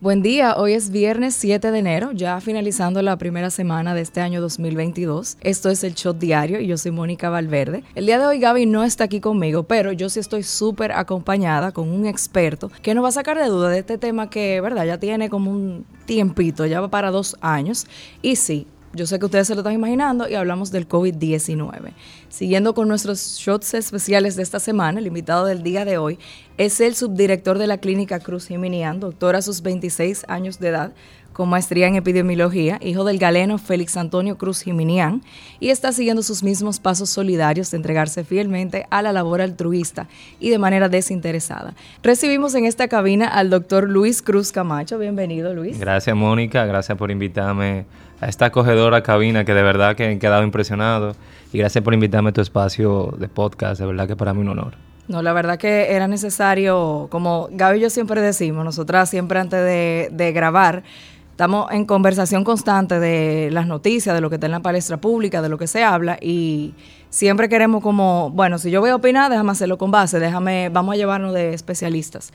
Buen día, hoy es viernes 7 de enero, ya finalizando la primera semana de este año 2022. Esto es el Shot Diario y yo soy Mónica Valverde. El día de hoy Gaby no está aquí conmigo, pero yo sí estoy súper acompañada con un experto que nos va a sacar de duda de este tema que, verdad, ya tiene como un tiempito, ya va para dos años. Y sí, yo sé que ustedes se lo están imaginando y hablamos del COVID-19. Siguiendo con nuestros shots especiales de esta semana, el invitado del día de hoy es el subdirector de la clínica Cruz Jiminián, doctor a sus 26 años de edad, con maestría en epidemiología, hijo del galeno Félix Antonio Cruz Jiminián, y está siguiendo sus mismos pasos solidarios de entregarse fielmente a la labor altruista y de manera desinteresada. Recibimos en esta cabina al doctor Luis Cruz Camacho. Bienvenido, Luis. Gracias, Mónica. Gracias por invitarme a esta acogedora cabina que de verdad que he quedado impresionado. Y gracias por invitarme a tu espacio de podcast. De verdad que para mí un honor. No, la verdad que era necesario, como Gaby y yo siempre decimos, nosotras siempre antes de, de grabar, estamos en conversación constante de las noticias, de lo que está en la palestra pública, de lo que se habla y siempre queremos como, bueno, si yo voy a opinar, déjame hacerlo con base, déjame, vamos a llevarnos de especialistas.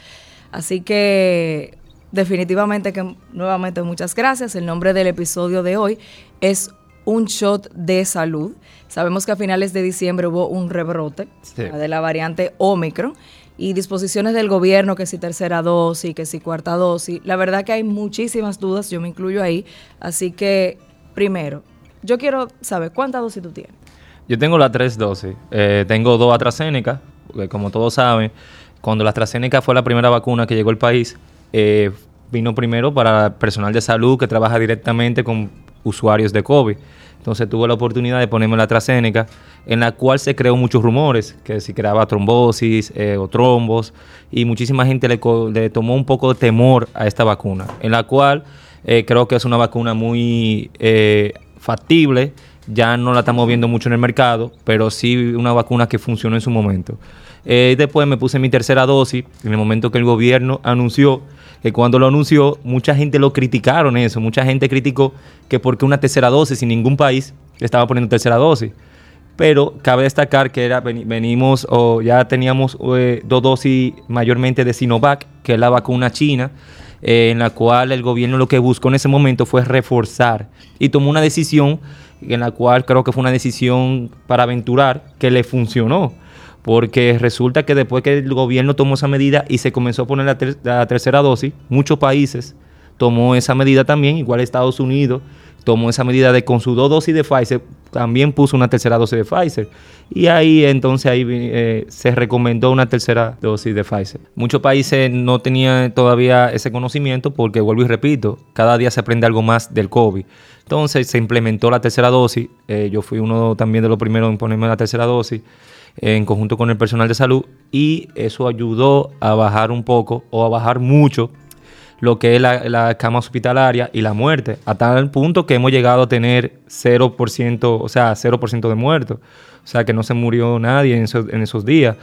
Así que definitivamente que nuevamente muchas gracias. El nombre del episodio de hoy es Un Shot de Salud. Sabemos que a finales de diciembre hubo un rebrote de la variante Omicron y disposiciones del gobierno, que si tercera dosis, que si cuarta dosis. La verdad que hay muchísimas dudas, yo me incluyo ahí. Así que, primero, yo quiero saber cuántas dosis tú tienes. Yo tengo las tres dosis. Eh, tengo dos AstraZeneca, porque como todos saben, cuando la AstraZeneca fue la primera vacuna que llegó al país, eh, vino primero para personal de salud que trabaja directamente con usuarios de COVID. Entonces tuve la oportunidad de ponerme la AstraZeneca, en la cual se creó muchos rumores, que si creaba trombosis eh, o trombos, y muchísima gente le, tomó un poco de temor a esta vacuna, en la cual eh, creo que es una vacuna muy factible, ya no la estamos viendo mucho en el mercado, pero sí una vacuna que funcionó en su momento. después me puse mi tercera dosis, en el momento que el gobierno anunció que cuando lo anunció, mucha gente lo criticaron eso, mucha gente criticó que porque una tercera dosis y ningún país estaba poniendo tercera dosis. Pero cabe destacar que era, venimos o ya teníamos eh, dos dosis mayormente de Sinovac, que es la vacuna china, eh, en la cual el gobierno lo que buscó en ese momento fue reforzar y tomó una decisión en la cual creo que fue una decisión para aventurar que le funcionó porque resulta que después que el gobierno tomó esa medida y se comenzó a poner la, tercera dosis, muchos países tomó esa medida también, igual Estados Unidos tomó esa medida de con su dos dosis de Pfizer, también puso una tercera dosis de Pfizer. Y ahí entonces ahí eh, se recomendó una tercera dosis de Pfizer. Muchos países no tenían todavía ese conocimiento porque, vuelvo y repito, cada día se aprende algo más del COVID. Entonces se implementó la tercera dosis. Eh, yo fui uno también de los primeros en ponerme la tercera dosis en conjunto con el personal de salud y eso ayudó a bajar un poco o a bajar mucho lo que es la, cama hospitalaria y la muerte, a tal punto que hemos llegado a tener 0%, o sea, 0% de muertos. O sea, que no se murió nadie en esos, días.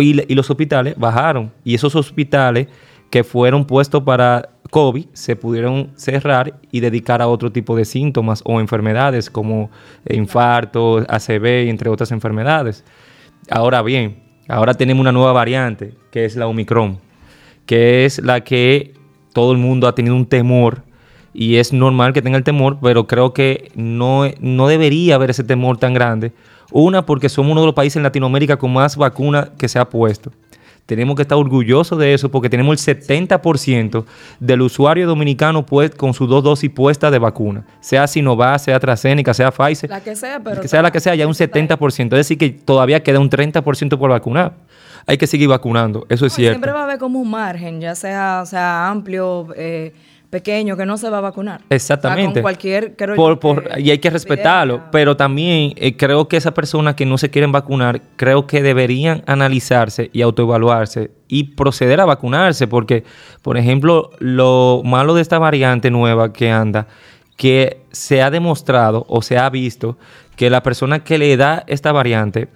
y, y los hospitales bajaron. Y esos hospitales que fueron puestos para COVID se pudieron cerrar y dedicar a otro tipo de síntomas o enfermedades como infarto, ACV, entre otras enfermedades. Ahora bien, ahora tenemos una nueva variante, que es la Omicron, que es la que todo el mundo ha tenido un temor y es normal que tenga el temor, pero creo que no, no debería haber ese temor tan grande. Una, porque somos uno de los países en Latinoamérica con más vacunas que se ha puesto. Tenemos que estar orgullosos de eso porque tenemos el 70% del usuario dominicano pues, con sus dos dosis puestas de vacuna. Sea Sinovac, sea AstraZeneca, sea Pfizer. La que sea, pero... Que sea la que sea, ya un 70%. Es decir, que todavía queda un 30% por vacunar. Hay que seguir vacunando, eso es cierto. Siempre va a haber como un margen, ya sea, sea amplio... Eh, pequeño que no se va a vacunar. Exactamente. con cualquier... y hay que respetarlo, pero también eh, creo que esas personas que no se quieren vacunar, creo que deberían analizarse y autoevaluarse y proceder a vacunarse, porque, por ejemplo, lo malo de esta variante nueva que anda, que se ha demostrado o se ha visto que la persona que le da esta variante,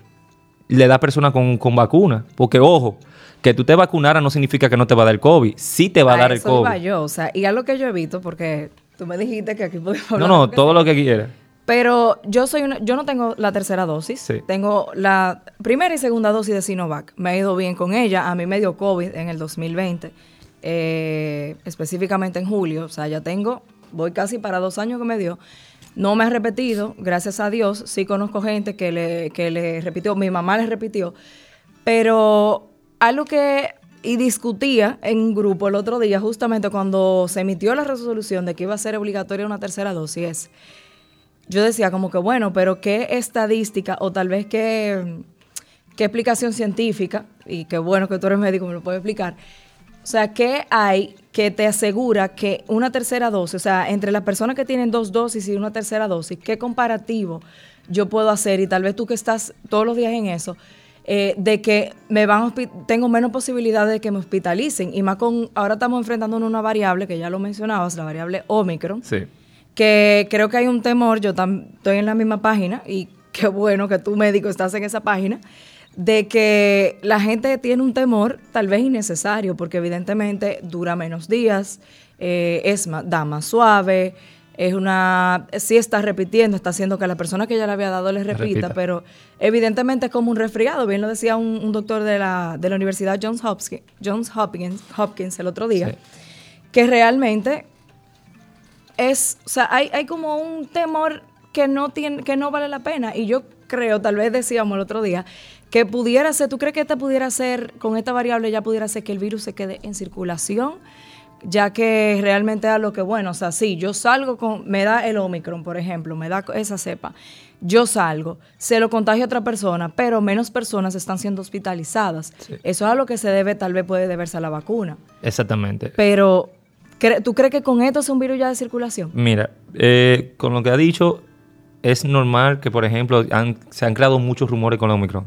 le da persona con, con vacuna, porque ojo, que tú te vacunaras no significa que no te va a dar el COVID. Sí te va a, dar el COVID. Iba yo, o sea, y algo que yo evito, porque tú me dijiste que aquí podemos hablar. No, no, todo lo que quieras. Pero yo soy una, yo no tengo la tercera dosis. Sí. Tengo la primera y segunda dosis de Sinovac. Me ha ido bien con ella. A mí me dio COVID en el 2020. eh, específicamente en julio, o sea, ya tengo, voy casi para dos años que me dio. No me ha repetido, gracias a Dios. Sí conozco gente que le, que le repitió, mi mamá le repitió. Pero algo que y discutía en un grupo el otro día, justamente cuando se emitió la resolución de que iba a ser obligatoria una tercera dosis, yo decía como que, bueno, pero qué estadística o tal vez qué, qué explicación científica, y qué bueno que tú eres médico, me lo puedes explicar. O sea, ¿qué hay que te asegura que una tercera dosis, o sea, entre las personas que tienen dos dosis y una tercera dosis, qué comparativo yo puedo hacer? Y tal vez tú que estás todos los días en eso, eh, de que me van tengo menos posibilidades de que me hospitalicen. Y más con, ahora estamos enfrentando una variable, que ya lo mencionabas, la variable Omicron. Sí. Que creo que hay un temor, yo estoy en la misma página, y qué bueno que tú médico estás en esa página, de que la gente tiene un temor tal vez innecesario, porque evidentemente dura menos días, eh, es más, da más suave, es una, sí está repitiendo, está haciendo que la persona que ya le había dado le repita, pero evidentemente es como un resfriado, bien lo decía un, doctor de la, de la Universidad Johns Hopkins, Johns Hopkins, Hopkins el otro día, que realmente es, o sea, hay, hay como un temor que no, tiene, que no vale la pena, y yo creo, tal vez decíamos el otro día, que pudiera ser, ¿tú crees que esta pudiera ser, con esta variable ya pudiera ser que el virus se quede en circulación? Ya que realmente a lo que, bueno, o sea, sí, yo salgo con, me da el Omicron, por ejemplo, me da esa cepa, yo salgo, se lo contagio a otra persona, pero menos personas están siendo hospitalizadas. Eso es a lo que se debe, tal vez puede deberse a la vacuna. Exactamente. Pero, ¿tú crees que con esto es un virus ya de circulación? Mira, eh, con lo que ha dicho, es normal que, por ejemplo, se han creado muchos rumores con el Omicron.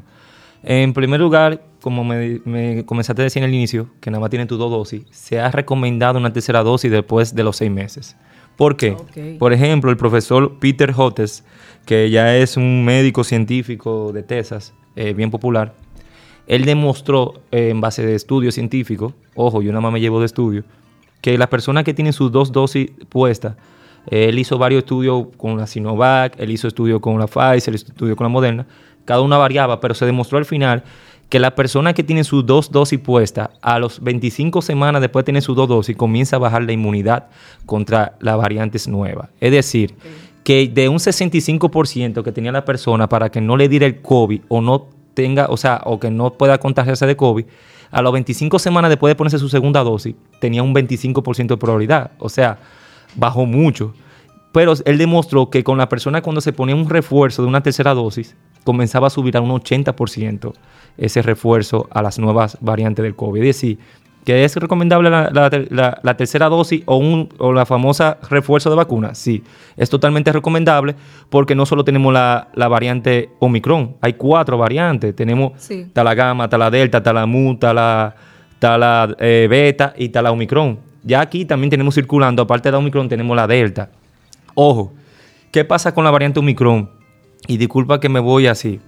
En primer lugar, como me, comenzaste a decir en el inicio, que nada más tiene tu dos dosis, se ha recomendado una tercera dosis después de los seis meses. ¿Por qué? Por ejemplo, el profesor Peter Hottes, que ya es un médico científico de Texas, eh, bien popular, él demostró eh, en base de estudios científicos, ojo, yo nada más me llevo de estudio, que las personas que tienen sus dos dosis puestas, él hizo varios estudios con la Sinovac, él hizo estudios con la Pfizer, él hizo estudios con la Moderna, cada una variaba, pero se demostró al final que la persona que tiene sus dos dosis puestas, a los 25 semanas después de tener sus dos dosis, comienza a bajar la inmunidad contra las variantes nuevas. Es decir, que de un 65% que tenía la persona para que no le diera el COVID o no tenga, o sea, o que no pueda contagiarse de COVID, a las 25 semanas después de ponerse su segunda dosis, tenía un 25% de probabilidad. O sea, bajó mucho. Pero él demostró que con la persona cuando se ponía un refuerzo de una tercera dosis, comenzaba a subir a un 80% ese refuerzo a las nuevas variantes del COVID. Es decir, que es recomendable la, tercera dosis o, un, o la famosa refuerzo de vacuna. Sí, es totalmente recomendable porque no solo tenemos la, variante Omicron, hay cuatro variantes. Tenemos sí. la gamma, está la delta, está la mu, está la, eh, beta y está la Omicron. Ya aquí también tenemos circulando, aparte de la Omicron, tenemos la delta. Ojo, ¿qué pasa con la variante Omicron? Y disculpa que me voy así,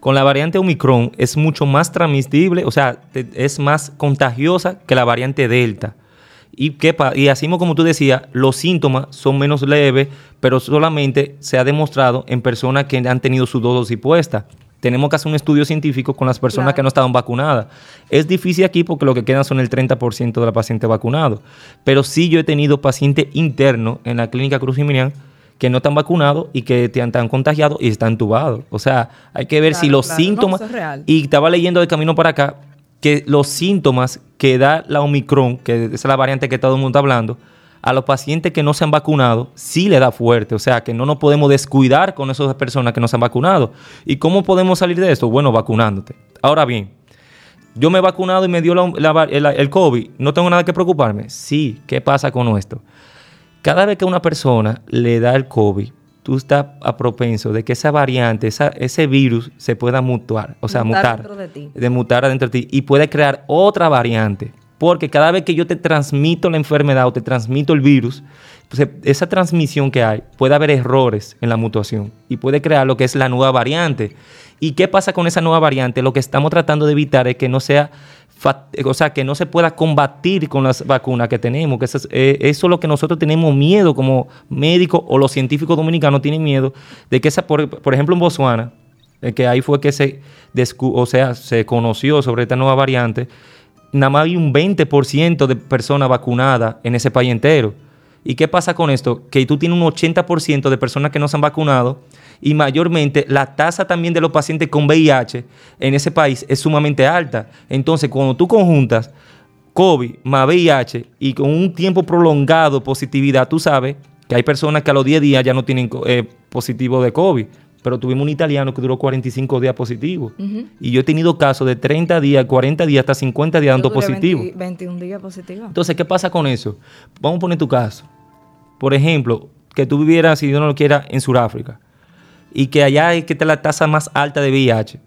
con la variante Omicron es mucho más transmisible, o sea, es más contagiosa que la variante Delta. Y, qué y así como tú decías, los síntomas son menos leves, pero solamente se ha demostrado en personas que han tenido su dosis puesta. Tenemos que hacer un estudio científico con las personas que no estaban vacunadas. Es difícil aquí porque lo que quedan son el 30% de la paciente vacunado. Pero sí yo he tenido paciente interno en la clínica Cruz Jiménez que no están vacunados y que te han, contagiado y están entubados. O sea, hay que ver si los síntomas... y estaba leyendo de camino para acá que los síntomas que da la Omicron, que es la variante que todo el mundo está hablando, a los pacientes que no se han vacunado sí le da fuerte. O sea, que no nos podemos descuidar con esas personas que no se han vacunado. ¿Y cómo podemos salir de esto? Bueno, vacunándote. Ahora bien, yo me he vacunado y me dio el COVID. ¿No tengo nada que preocuparme? Sí, ¿qué pasa con esto? Cada vez que una persona le da el COVID, tú estás a propenso de que esa variante, ese virus se pueda mutar, o sea, mutar, dentro de, ti. de mutar adentro de ti y puede crear otra variante. Porque cada vez que yo te transmito la enfermedad o te transmito el virus, esa transmisión que hay, puede haber errores en la mutación y puede crear lo que es la nueva variante. ¿Y qué pasa con esa nueva variante? Lo que estamos tratando de evitar es que no sea o sea, que no se pueda combatir con las vacunas que tenemos, que eso, eh, eso, es lo que nosotros tenemos miedo como médicos o los científicos dominicanos tienen miedo de que esa, por, ejemplo en Botswana, eh, que ahí fue que se, o sea, se conoció sobre esta nueva variante, nada más hay un 20% de personas vacunadas en ese país entero. ¿Y qué pasa con esto? Que tú tienes un 80% de personas que no se han vacunado y mayormente la tasa también de los pacientes con VIH en ese país es sumamente alta. Entonces, cuando tú conjuntas COVID más VIH y con un tiempo prolongado positividad, tú sabes que hay personas que a los 10 días ya no tienen eh, positivo de COVID. Pero tuvimos un italiano que duró 45 días positivo. Y yo he tenido casos de 30 días, 40 días, hasta 50 días dando positivo. 21 días positivo. Entonces, ¿qué pasa con eso? Vamos a poner tu caso. Por ejemplo, que tú vivieras, si Dios no lo quiera, en Sudáfrica. Y que allá hay que tener la tasa más alta de VIH.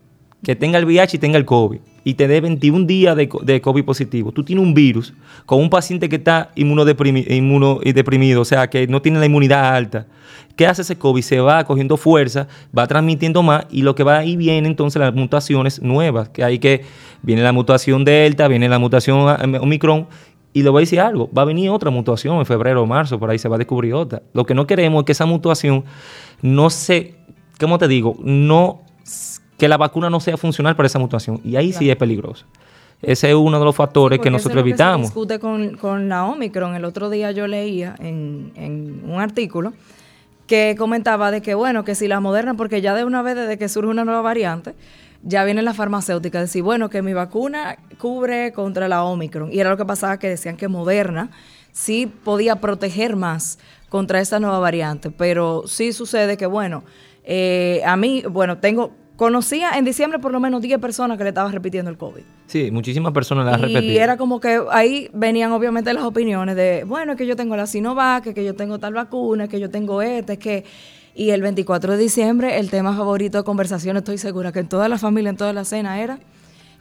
Que tenga el VIH y tenga el COVID y te dé 21 días de, de, COVID positivo. Tú tienes un virus con un paciente que está inmunodeprimido, o sea, que no tiene la inmunidad alta. ¿Qué hace ese COVID? Se va cogiendo fuerza, va transmitiendo más y lo que va ahí viene entonces las mutaciones nuevas, que hay que viene la mutación Delta, viene la mutación Omicron y le voy a decir algo, va a venir otra mutación en febrero o marzo, por ahí se va a descubrir otra. Lo que no queremos es que esa mutación no se, ¿cómo te digo? No que la vacuna no sea funcional para esa mutación. Y ahí sí es peligroso. Ese es uno de los factores que nosotros evitamos. se discute con, con, la Omicron. El otro día yo leía en, un artículo que comentaba de que, bueno, que si la Moderna, porque ya de una vez desde que surge una nueva variante, ya viene la farmacéutica a decir, bueno, que mi vacuna cubre contra la Omicron. Y era lo que pasaba, que decían que Moderna sí podía proteger más contra esta nueva variante. Pero sí sucede que, bueno, eh, a mí, bueno, tengo Conocía en diciembre por lo menos 10 personas que le estaban repitiendo el COVID. Sí, muchísimas personas la han repetido. Y era como que ahí venían obviamente las opiniones de, bueno, es que yo tengo la Sinovac, que yo tengo tal vacuna, que yo tengo este, es que... Y el 24 de diciembre, el tema favorito de conversación, estoy segura que en toda la familia, en toda la cena, era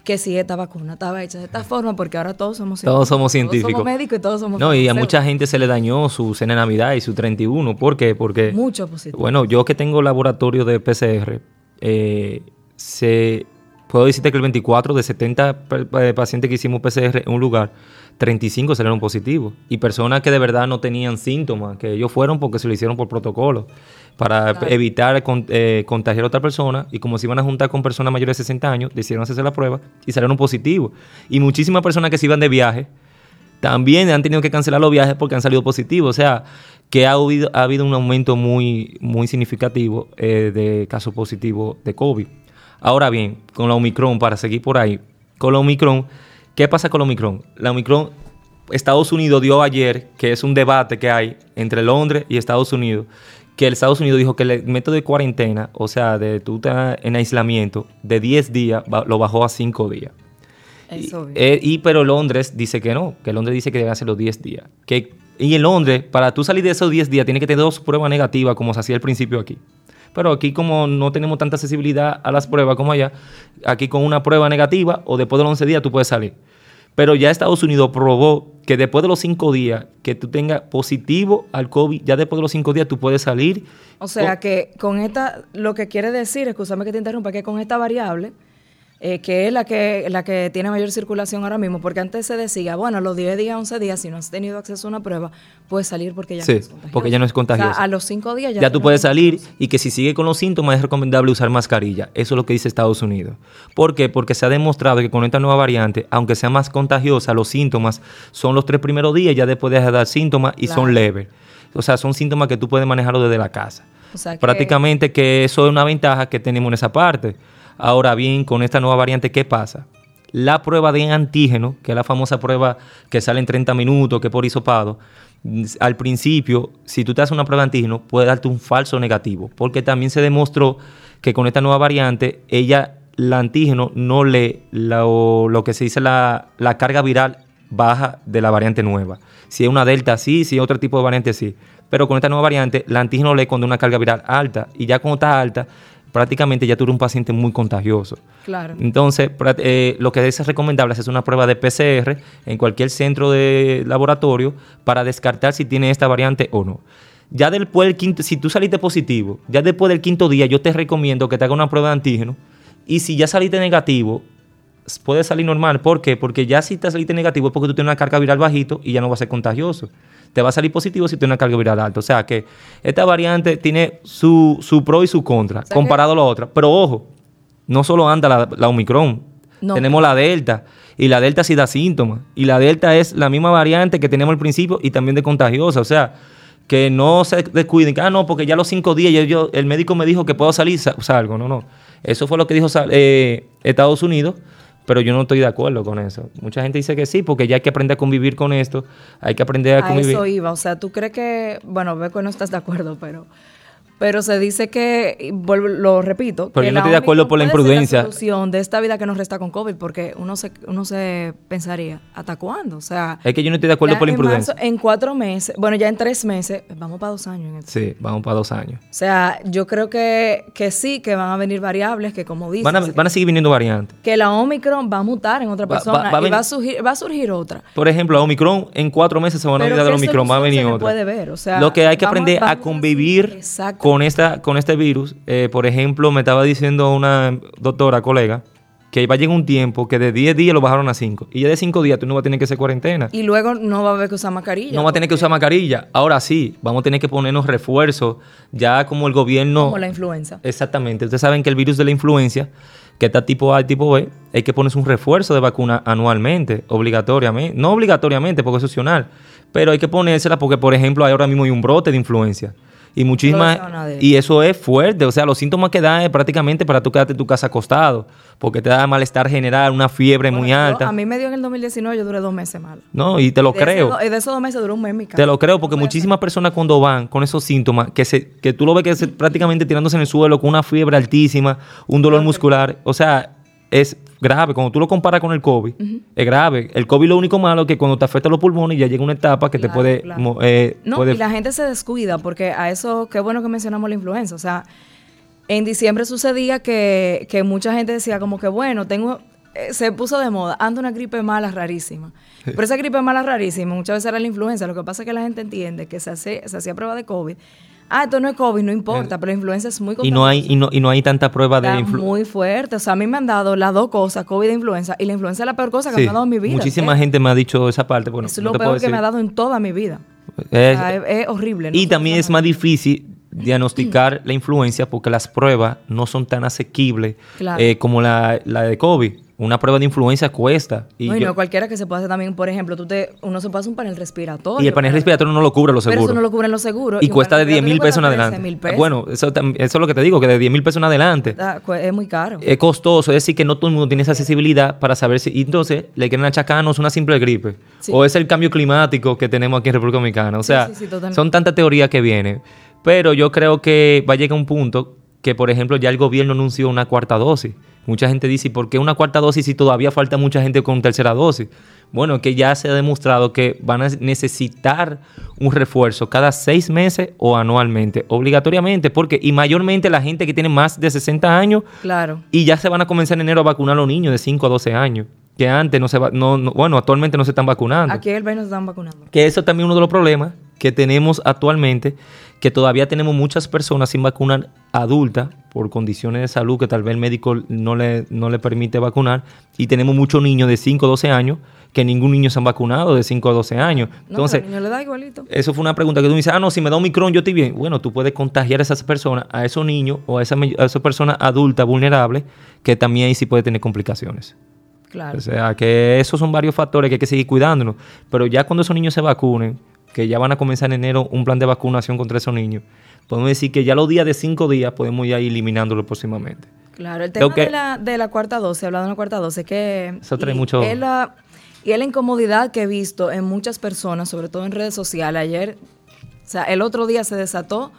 que si esta vacuna estaba hecha de esta forma, porque ahora todos somos científicos. Todos somos científicos. Todos somos médicos y todos somos No, y a mucha gente se le dañó su cena de Navidad y su 31. ¿Por qué? Porque... Mucho positivo. Bueno, yo que tengo laboratorio de PCR, eh, se, puedo decirte que el 24 de 70 eh, pacientes que hicimos PCR en un lugar, 35 salieron positivos. Y personas que de verdad no tenían síntomas, que ellos fueron porque se lo hicieron por protocolo, para evitar eh, contagiar a otra persona. Y como se iban a juntar con personas mayores de 60 años, decidieron hacerse la prueba y salieron positivos. Y muchísimas personas que se iban de viaje, también han tenido que cancelar los viajes porque han salido positivos. O sea, que ha habido, ha habido un aumento muy, muy significativo eh, de casos positivos de COVID. Ahora bien, con la Omicron, para seguir por ahí, con la Omicron, ¿qué pasa con la Omicron? La Omicron, Estados Unidos dio ayer, que es un debate que hay entre Londres y Estados Unidos, que el Estados Unidos dijo que el método de cuarentena, o sea, de tú estás en aislamiento, de 10 días lo bajó a 5 días. y, eh, y, pero Londres dice que no, que Londres dice que debe hacer los 10 días. Que, y en Londres, para tú salir de esos 10 días, tiene que tener dos pruebas negativas, como se hacía al principio aquí. Pero aquí como no tenemos tanta accesibilidad a las pruebas como allá, aquí con una prueba negativa o después de los 11 días tú puedes salir. Pero ya Estados Unidos probó que después de los 5 días que tú tengas positivo al COVID, ya después de los 5 días tú puedes salir. O sea que con esta, lo que quiere decir, escúchame que te interrumpa, que con esta variable eh, que es la que, la que tiene mayor circulación ahora mismo, porque antes se decía, bueno, a los 10 días, 11 días, si no has tenido acceso a una prueba, puedes salir porque ya no es contagioso. porque ya no es contagioso. O sea, a los 5 días ya, ya tú puedes salir y que si sigue con los síntomas es recomendable usar mascarilla. Eso es lo que dice Estados Unidos. ¿Por qué? Porque se ha demostrado que con esta nueva variante, aunque sea más contagiosa, los síntomas son los tres primeros días, ya después de dar síntomas y son leves. O sea, son síntomas que tú puedes manejarlo desde la casa. Prácticamente que eso es una ventaja que tenemos en esa parte. Ahora bien, con esta nueva variante, ¿qué pasa? La prueba de antígeno, que es la famosa prueba que sale en 30 minutos, que por hisopado, al principio, si tú te haces una prueba de antígeno, puede darte un falso negativo, porque también se demostró que con esta nueva variante, ella, la antígeno, no lee lo, lo que se dice la, la, carga viral baja de la variante nueva. Si es una delta, sí, si es otro tipo de variante, sí. Pero con esta nueva variante, la antígeno lee cuando una carga viral alta, y ya cuando está alta, prácticamente ya eres un paciente muy contagioso. Claro. Entonces, eh, lo que es recomendable es hacer una prueba de PCR en cualquier centro de laboratorio para descartar si tiene esta variante o no. Ya después del quinto, si tú saliste positivo, ya después del quinto día yo te recomiendo que te haga una prueba de antígeno y si ya saliste negativo, puede salir normal. ¿Por qué? Porque ya si te saliste negativo es porque tú tienes una carga viral bajito y ya no va a ser contagioso te va a salir positivo si tiene una carga viral alta. O sea que esta variante tiene su, su pro y su contra comparado a la otra. Pero ojo, no solo anda la, Omicron, tenemos la Delta. Y la delta sí da síntomas. Y la delta es la misma variante que teníamos al principio y también de contagiosa. O sea, que no se descuiden. Que, ah, no, porque ya los cinco días yo, yo- el médico me dijo que puedo salir, sa- salgo. No, no. Eso fue lo que dijo eh, Estados Unidos. Pero yo no estoy de acuerdo con eso. Mucha gente dice que sí, porque ya hay que aprender a convivir con esto. Hay que aprender a, A convivir. eso iba, o sea, tú crees que, bueno, veo que no estás de acuerdo, pero pero se dice que, vuelvo, lo repito, Pero que yo no estoy de acuerdo por la imprudencia. solución de esta vida que nos resta con COVID, porque uno se, uno se pensaría, ¿hasta cuándo? O sea, Es que yo no estoy de acuerdo por la en imprudencia. marzo- en cuatro meses, bueno, ya en tres meses, vamos para dos años en esto. Sí, vamos para dos años. O sea, yo creo que, que sí, que van a venir variables, que como dices, Van a, van a seguir viniendo variantes. que la Omicron va a mutar en otra Va- va- persona va a y ven- va a, surgir, va a surgir otra. Por ejemplo, la Omicron, en cuatro meses se van a olvidar de la ¿qué Omicron, va a venir otra. puede ver? O sea, Lo que hay que aprender a vamos a- convivir Exacto. Con, esta, con este virus. Eh, por ejemplo, me estaba diciendo una doctora, colega, que va a llegar un tiempo que de 10 días lo bajaron a 5. Y ya de 5 días tú no vas a tener que hacer cuarentena. Y luego no va a haber que usar mascarilla. No va a tener que usar mascarilla. Ahora sí, vamos a tener que ponernos refuerzos. Ya como el gobierno... Como la influenza. Exactamente. Ustedes saben que el virus de la influencia, que está tipo A y tipo B, hay que ponerse un refuerzo de vacuna anualmente, obligatoriamente. No obligatoriamente, porque es opcional, pero hay que ponérsela porque, por ejemplo, ahora mismo hay un brote de influencia. Y muchísimas... Y eso es fuerte. O sea, los síntomas que da es prácticamente para tú quedarte en tu casa acostado, porque te da malestar general, una fiebre muy yo- alta. a mí me dio en el 2019, yo duré dos meses mal. No, y te lo De ese creo. y de esos dos meses duró un mes en mi casa. Te lo creo, porque muchísimas personas cuando van con esos síntomas, que se, que tú lo ves que se, prácticamente tirándose en el suelo con una fiebre altísima, un dolor muscular, o sea, es grave. Cuando tú lo comparas con el COVID, es grave. El COVID lo único malo es que cuando te afecta los pulmones ya llega una etapa que te puede... claro. eh, No, puede- y la gente se descuida porque a eso, qué bueno que mencionamos la influenza. O sea, en diciembre sucedía que, que mucha gente decía como que, bueno, tengo, eh, se puso de moda, anda una gripe mala rarísima. Pero esa gripe mala rarísima muchas veces era la influenza. Lo que pasa es que la gente entiende que se, hace, se hacía prueba de COVID. Ah, esto no es COVID, no importa, pero la influenza es muy y no hay y no, y no hay tanta prueba de Está influ- muy fuerte. O sea, a mí me han dado las dos cosas, COVID e influenza. Y la influenza es la peor cosa que Sí, me ha dado en mi vida. Muchísima Es- gente me ha dicho esa parte. Bueno, es no lo puedo peor que me ha dado en toda mi vida. Es- O sea, es, es horrible. ¿no? Y también es más difícil diagnosticar la influencia porque las pruebas no son tan asequibles Claro. eh, como la, la de COVID. Una prueba de influencia cuesta. Y, no, y yo- no cualquiera que se puede hacer también, por ejemplo, tú te, uno se pasa un panel respiratorio. y el panel respiratorio no lo cubre los Pero seguros. eso no lo cubren los seguros. y cuesta de panel 10 mil pesos en adelante. cuesta 13,000 pesos. Bueno, eso, eso es lo que te digo, que de 10 mil pesos en adelante. Ah, cu- es muy caro. Es costoso, es decir, que no todo el mundo tiene esa accesibilidad para saber si. y entonces le quieren achacarnos una simple gripe. Sí. O es el cambio climático que tenemos aquí en República Dominicana. O sea, sí, sí, totalmente. son tantas teorías que vienen. Pero yo creo que va a llegar un punto que, por ejemplo, ya el gobierno anunció una cuarta dosis. Mucha gente dice, ¿y por qué una cuarta dosis si todavía falta mucha gente con tercera dosis? Bueno, que ya se ha demostrado que van a necesitar un refuerzo cada seis meses o anualmente, obligatoriamente, porque y mayormente la gente que tiene más de 60 años Claro. y ya se van a comenzar en enero a vacunar a los niños de 5 a 12 años, que antes no se va, no, no- bueno, actualmente no se están vacunando. Aquí el país nos están vacunando. Que eso también es uno de los problemas que tenemos actualmente, que todavía tenemos muchas personas sin vacunar adultas por condiciones de salud que tal vez el médico no le, no le permite vacunar, y tenemos muchos niños de 5 a 12 años que ningún niño se han vacunado de 5 a 12 años. No, Entonces, pero al niño le da igualito. eso fue una pregunta que tú me dices, ah, no, si me da un micrón yo estoy bien. Bueno, tú puedes contagiar a esas personas, a esos niños o a esas, a esas personas adultas vulnerables, que también ahí sí puede tener complicaciones. Claro. O sea, que esos son varios factores que hay que seguir cuidándonos. Pero ya cuando esos niños se vacunen, que ya van a comenzar en enero un plan de vacunación contra esos niños, podemos decir que ya los días de cinco días podemos ir eliminándolo próximamente. Claro, el tema que- de, la, de la cuarta dosis, hablando de la cuarta dosis, que Eso trae y mucho- es la, y es la incomodidad que he visto en muchas personas, sobre todo en redes sociales. Ayer, o sea, el otro día se desató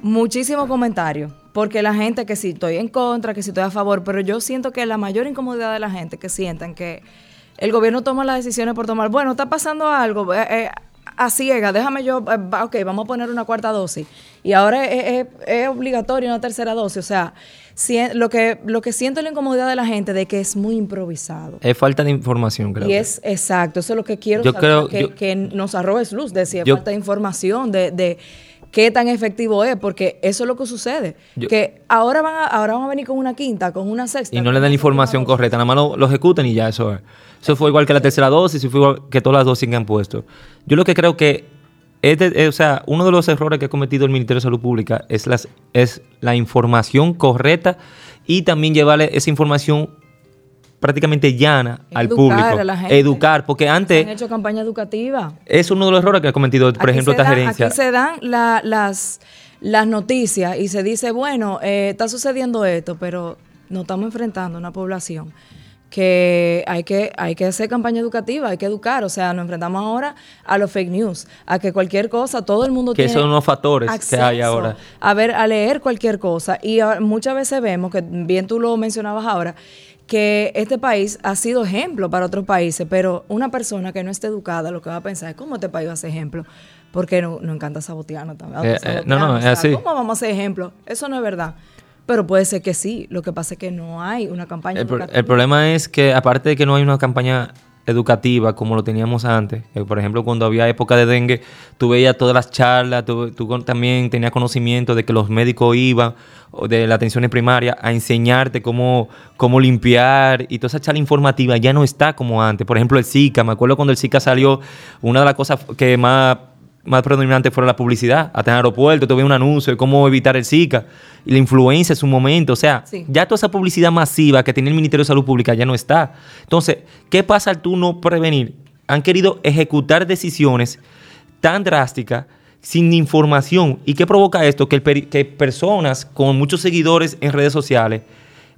muchísimo comentario, porque la gente que si estoy en contra, que si estoy a favor, pero yo siento que la mayor incomodidad de la gente que sientan que el gobierno toma las decisiones por tomar, bueno, está pasando algo, eh, eh, a ciega, déjame yo, eh, va, ok, vamos a poner una cuarta dosis. Y ahora es, es- es obligatorio una tercera dosis. O sea, lo, que, lo que siento es la incomodidad de la gente de que es muy improvisado. Es falta de información, creo. Y es exacto, eso es lo que quiero Yo saber, creo- que, yo- que nos arrobes luz, decía, Yo- falta de información, de, de qué tan efectivo es, porque eso es lo que sucede. Yo- que ahora van, a, ahora van a venir con una quinta, con una sexta. y no le dan la información correcta, nada más lo, lo ejecutan y ya eso es. Eso fue igual que la tercera dosis y fue igual que todas las dosis que han puesto. Yo lo que creo que, es de- eh, o sea, uno de los errores que ha cometido el Ministerio de Salud Pública es, las, es la información correcta y también llevarle esa información prácticamente llana al Educar público. a la gente. Educar, porque antes Han hecho campaña educativa. es uno de los errores que ha cometido, por Aquí ejemplo, esta dan- gerencia. Aquí se dan la- las, las noticias y se dice, bueno, eh, está sucediendo esto, pero nos estamos enfrentando a una población que hay que hay que hacer campaña educativa, hay que educar, o sea, nos enfrentamos ahora a los fake news, a que cualquier cosa, todo el mundo Que tiene son unos factores que hay ahora. A ver, a leer cualquier cosa y muchas veces vemos que bien tú lo mencionabas ahora que este país ha sido ejemplo para otros países, pero una persona que no esté educada lo que va a pensar es cómo este país va a ser ejemplo, porque no, no encanta sabotearnos también. Eh, eh, no, no, es sea, así. ¿Cómo vamos a ser ejemplo? Eso no es verdad. Pero puede ser que sí. Lo que pasa es que no hay una campaña El, pro- el problema es que, aparte de que no hay una campaña educativa como lo teníamos antes, eh, por ejemplo, cuando había época de dengue, tú veías todas las charlas, tú, también tenías conocimiento de que los médicos iban de la atención primaria a enseñarte cómo, cómo limpiar y toda esa charla informativa ya no está como antes. Por ejemplo, el Zika, me acuerdo cuando el Zika salió, una de las cosas que más más predominante fuera la publicidad. Hasta en el aeropuerto tuve un anuncio de cómo evitar el Zika y la influencia en su momento. O sea, Sí. ya toda esa publicidad masiva que tenía el Ministerio de Salud Pública ya no está. Entonces, ¿qué pasa al tú no prevenir? Han querido ejecutar decisiones tan drásticas sin información. ¿Y qué provoca esto? Que, el peri- que personas con muchos seguidores en redes sociales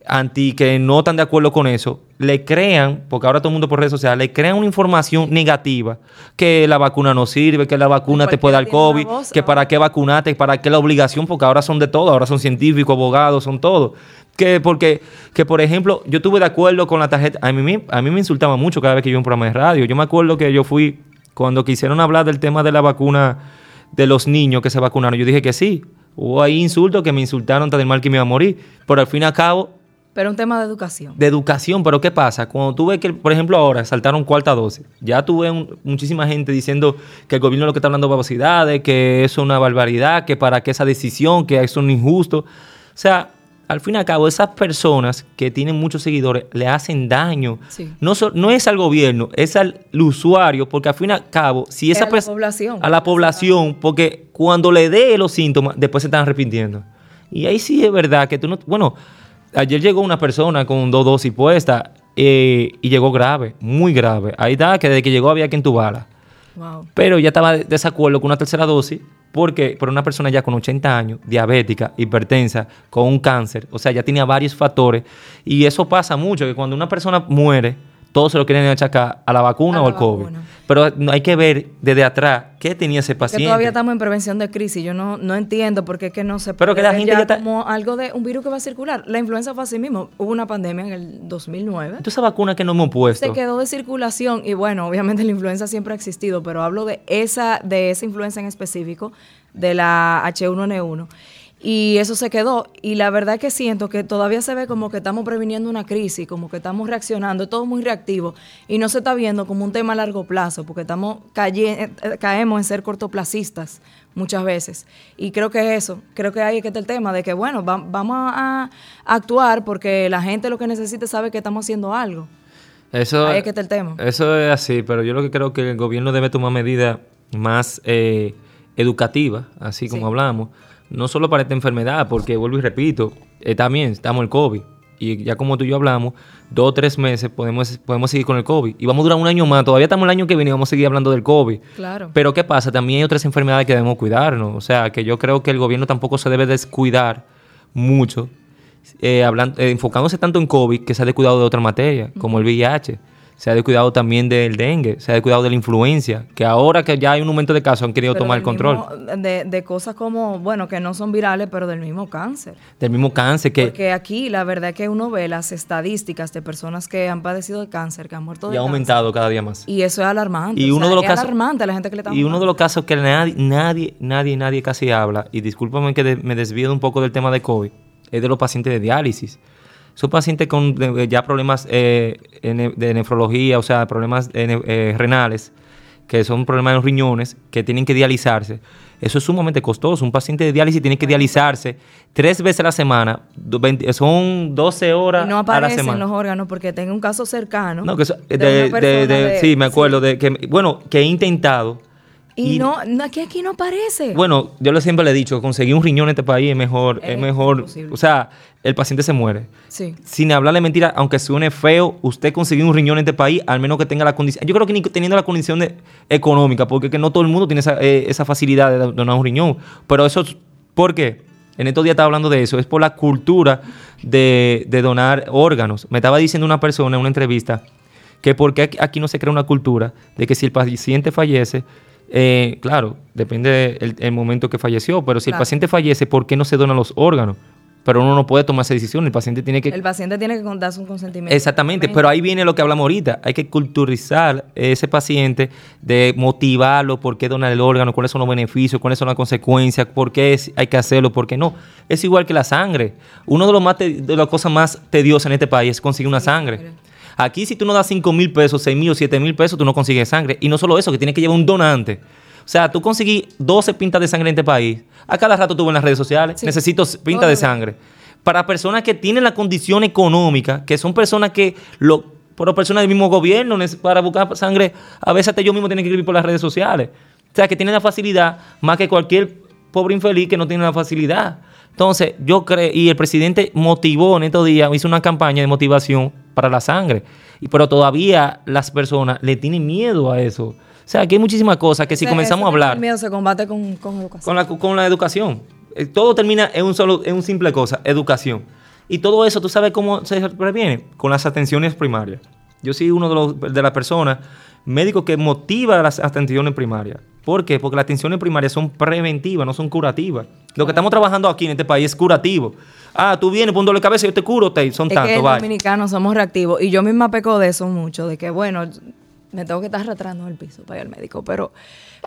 anti que no están de acuerdo con eso, le crean, porque ahora todo el mundo por redes sociales, le crean una información negativa, que la vacuna no sirve, que la vacuna te puede dar COVID, voz que para qué vacunarte, para qué la obligación, porque ahora son de todo, ahora son científicos, abogados, son todo. Que porque, que por ejemplo, yo estuve de acuerdo con la tarjeta, a mí, me- a mí me insultaba mucho cada vez que yo iba a un programa de radio. Yo me acuerdo que yo fui, cuando quisieron hablar del tema de la vacuna de los niños que se vacunaron, yo dije que sí. Hubo ahí insultos que me insultaron tan mal que me iba a morir. Pero al fin y al cabo, Pero un tema de educación. de educación, pero ¿qué pasa? Cuando tú ves que, por ejemplo, ahora saltaron cuarta dosis, ya tuve muchísima gente diciendo que el gobierno lo que está hablando babosidades, que eso es una barbaridad, que para qué esa decisión, que eso es injusto. O sea, al fin y al cabo, esas personas que tienen muchos seguidores le hacen daño. Sí. No, so- no es al gobierno, es al usuario, porque al fin y al cabo, si Es esa a la población. A la población, porque cuando le dé los síntomas, después se están arrepintiendo. Y ahí sí es verdad que tú no. Bueno, ayer llegó una persona con dos dosis puestas eh, y llegó grave, muy grave. Ahí está, que desde que llegó había que entubarla. Wow. Pero ya estaba de desacuerdo con una tercera dosis porque por una persona ya con 80 años, diabética, hipertensa, con un cáncer, o sea, ya tenía varios factores. Y eso pasa mucho, que cuando una persona muere, todos se lo quieren achacar a la vacuna A o la al COVID. vacuna. Pero hay que ver desde atrás qué tenía ese Que paciente. todavía estamos en prevención de crisis. Yo no, no entiendo por qué es que no se Pero que la gente ya está- como algo de un virus que va a circular. La influenza fue así mismo. Hubo una pandemia en el 2009. Entonces esa vacuna que no hemos puesto. se quedó de circulación y bueno, obviamente la influenza siempre ha existido, pero hablo de esa de esa influenza en específico de la H1N1 y eso se quedó y la verdad es que siento que todavía se ve como que estamos previniendo una crisis, como que estamos reaccionando, es todo muy reactivo y no se está viendo como un tema a largo plazo, porque estamos caye- eh, caemos en ser cortoplacistas muchas veces. Y creo que es eso, creo que ahí es que está el tema de que bueno, va- vamos a, a actuar porque la gente lo que necesita es saber que estamos haciendo algo. Eso, Ahí es que está el tema. Eso es así, pero yo lo que creo que el gobierno debe tomar medidas más eh, educativas, así como Sí. hablamos, no solo para esta enfermedad, porque vuelvo y repito, eh, también estamos el COVID. Y ya como tú y yo hablamos, dos o tres meses podemos, podemos seguir con el COVID. Y vamos a durar un año más. Todavía estamos el año que viene y vamos a seguir hablando del COVID. Claro. Pero ¿qué pasa? También hay otras enfermedades que debemos cuidarnos. O sea, que yo creo que el gobierno tampoco se debe descuidar mucho, eh, hablan- eh, enfocándose tanto en COVID que se ha descuidado de otra materia, como el VIH. Se ha descuidado también del dengue, se ha descuidado de la influencia, que ahora que ya hay un aumento de casos han querido Pero tomar el control. mismo- de, de cosas como, bueno, que no son virales, pero del mismo cáncer. Del mismo cáncer que Porque aquí la verdad es que uno ve las estadísticas de personas que han padecido de cáncer, que han muerto de ya ha cáncer, aumentado cada día más. Y eso es alarmante. Y o uno sea, de los es casos- alarmante a la gente que le está Y uno de los casos que nadie, nadie, nadie, nadie casi habla, y discúlpame que de- me desvío un poco del tema de COVID, es de los pacientes de diálisis. Son pacientes con eh, ya problemas eh, de nefrología, o sea, problemas eh, eh, renales, que son problemas en los riñones, que tienen que dializarse. Eso es sumamente costoso. Un paciente de diálisis tiene que dializarse tres veces a la semana, do- 20 son 12 horas Y no a la aparecen semana. los órganos porque tengo un caso cercano. No, que eso- de de- de- de- de- sí, me acuerdo de que, bueno, que he intentado Y, no, aquí, aquí no parece. Bueno, yo le siempre le he dicho, conseguir un riñón en este país es mejor, es, mejor. O sea, el paciente se muere. Sí. Sin hablarle mentira, aunque suene feo, usted conseguir un riñón en este país, al menos que tenga la condición. Yo creo que ni teniendo la condición económica, porque que no todo el mundo tiene esa, eh, esa facilidad de donar un riñón. Pero eso, ¿por qué? En estos días estaba hablando de eso, es por la cultura de, de donar órganos. Me estaba diciendo una persona en una entrevista que porque aquí no se crea una cultura de que si el paciente fallece, eh, claro, depende del momento que falleció, pero si el paciente fallece, ¿por qué no se donan los órganos? Pero uno no puede tomar esa decisión, el paciente tiene que... El paciente tiene que dar su consentimiento. Exactamente, pero ahí viene lo que hablamos ahorita, hay que culturizar ese paciente, de motivarlo, por qué donar el órgano, cuáles son los beneficios, cuáles son las consecuencias, por qué hay que hacerlo, por qué no. Es igual que la sangre. Uno de, los más de las cosas más tediosas en este país es conseguir una sangre. Aquí si tú no das 5 mil pesos, 6 mil o 7 mil pesos, tú no consigues sangre. Y no solo eso, que tienes que llevar un donante. O sea, tú conseguís 12 pintas de sangre en este país. A cada rato tú en las redes sociales, necesito pintas de sangre. Para personas que tienen la condición económica, que son personas que lo, personas del mismo gobierno, para buscar sangre, a veces hasta yo mismo tengo que escribir por las redes sociales. O sea, que tienen la facilidad más que cualquier pobre infeliz que no tiene la facilidad. Entonces, yo creo, y el presidente motivó en estos días, hizo una campaña de motivación para la sangre. Y, pero todavía las personas le tienen miedo a eso. O sea, aquí hay muchísimas cosas que si comenzamos a hablar... El miedo se combate con, con educación. Con la, con la educación. Eh, todo termina en un solo, en un simple cosa, educación. Y todo eso, ¿tú sabes cómo se previene? Con las atenciones primarias. Yo soy uno de, los, de las personas médicos que motiva las atenciones primarias. ¿Por qué? Porque las atenciones primarias son preventivas, no son curativas. Lo que estamos trabajando aquí en este país es curativo. Ah, tú vienes, pon de cabeza, yo te curo, te, son es tantos. Que los dominicanos somos reactivos. Y yo misma peco de eso mucho, de que, bueno, me tengo que estar retrando el piso para ir al médico. Pero,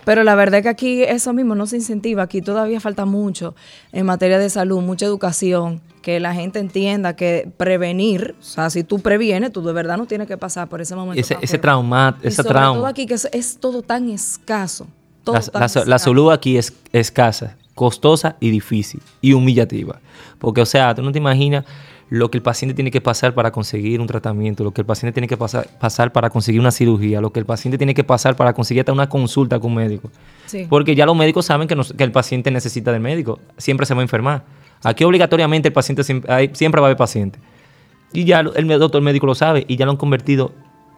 pero la verdad es que aquí eso mismo no se incentiva. Aquí todavía falta mucho en materia de salud, mucha educación, que la gente entienda que prevenir, o sea, si tú previenes, tú de verdad no tienes que pasar por ese momento. Ese, ese trauma, ese sobre trauma. todo aquí que es, todo tan escaso. la, salud aquí es escasa costosa y difícil y humillativa. Porque, o sea, tú no te imaginas lo que el paciente tiene que pasar para conseguir un tratamiento, lo que el paciente tiene que pasar, pasar para conseguir una cirugía, lo que el paciente tiene que pasar para conseguir hasta una consulta con un médico. Porque ya los médicos saben que, que, el paciente necesita del médico, siempre se va a enfermar. Aquí obligatoriamente el paciente siempre, siempre va a haber paciente. Y ya el doctor médico lo sabe y ya lo han convertido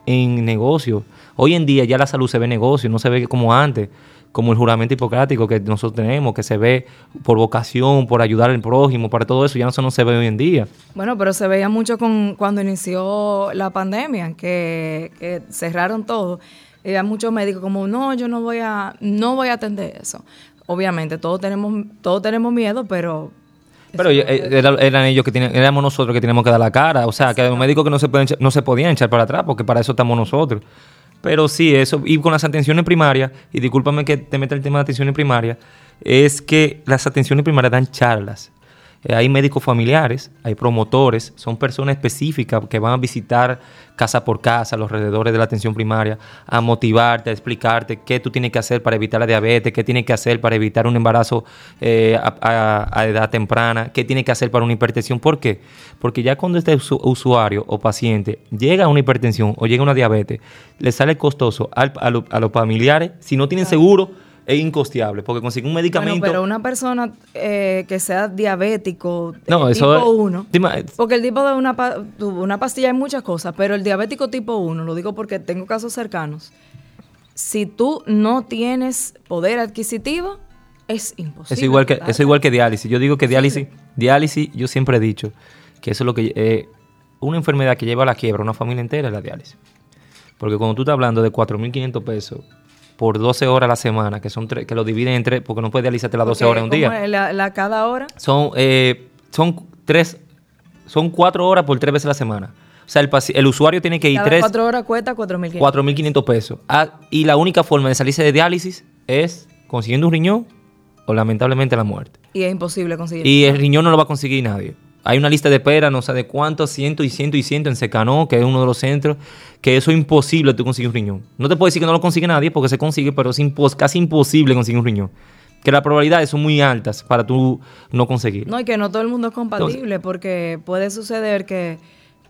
en negocio. Hoy en día ya la salud se ve negocio, no se ve como antes como el juramento hipocrático que nosotros tenemos, que se ve por vocación, por ayudar al prójimo, para todo eso, ya eso no se ve hoy en día. Bueno, pero se veía mucho con cuando inició la pandemia, que, cerraron todo. Y hay muchos médicos como, no, yo no voy a, no voy a atender eso. Obviamente, todos tenemos, todos tenemos miedo, pero pero eh, eran ellos que tienen, éramos nosotros que teníamos que dar la cara. O sea, que hay un médico que no se, pueden, no se podían echar para atrás, porque para eso estamos nosotros. Pero sí, eso, y con las atenciones primarias, y discúlpame que te meta el tema de atenciones primarias, es que las atenciones primarias dan charlas. Eh, hay médicos familiares, hay promotores, son personas específicas que van a visitar casa por casa, los alrededores de la atención primaria, a motivarte, a explicarte qué tú tienes que hacer para evitar la diabetes, qué tienes que hacer para evitar un embarazo eh, a, edad temprana, qué tienes que hacer para una hipertensión. ¿Por qué? Porque ya cuando este usuario o paciente llega a una hipertensión o llega a una diabetes, le sale costoso a, los familiares, si no tienen seguro, es incosteable, porque consigue un medicamento. pero una persona eh, que sea diabético, no, tipo 1, porque el tipo de una, una pastilla hay muchas cosas, pero el diabético tipo 1, lo digo porque tengo casos cercanos, si tú no tienes poder adquisitivo, es imposible. Es igual que, es igual que diálisis. Yo digo que diálisis, diálisis, yo siempre he dicho que eso es lo que... Eh, una enfermedad que lleva a la quiebra una familia entera es la diálisis. Porque cuando tú estás hablando de 4.500 pesos por 12 horas a la semana, que son que lo dividen entre, porque no puedes dializarte las 12 horas en un día. La, la, cada hora? Son, eh, son tres, son cuatro horas por tres veces a la semana. O sea, el, el usuario tiene que ir cada tres... cuatro horas cuesta 4.500. 4.500 pesos. Ah, y la única forma de salirse de diálisis es consiguiendo un riñón o lamentablemente la muerte. Y es imposible conseguir. Y el riñón no lo va a conseguir nadie hay una lista de espera, no sé de cuántos, cientos y cientos y cientos en Secanó, que es uno de los centros, que eso es imposible tú conseguir un riñón. No te puedo decir que no lo consigue nadie porque se consigue, pero es casi imposible conseguir un riñón. Que las probabilidades son muy altas para tú no conseguir. No, y que no todo el mundo es compatible, porque puede suceder que,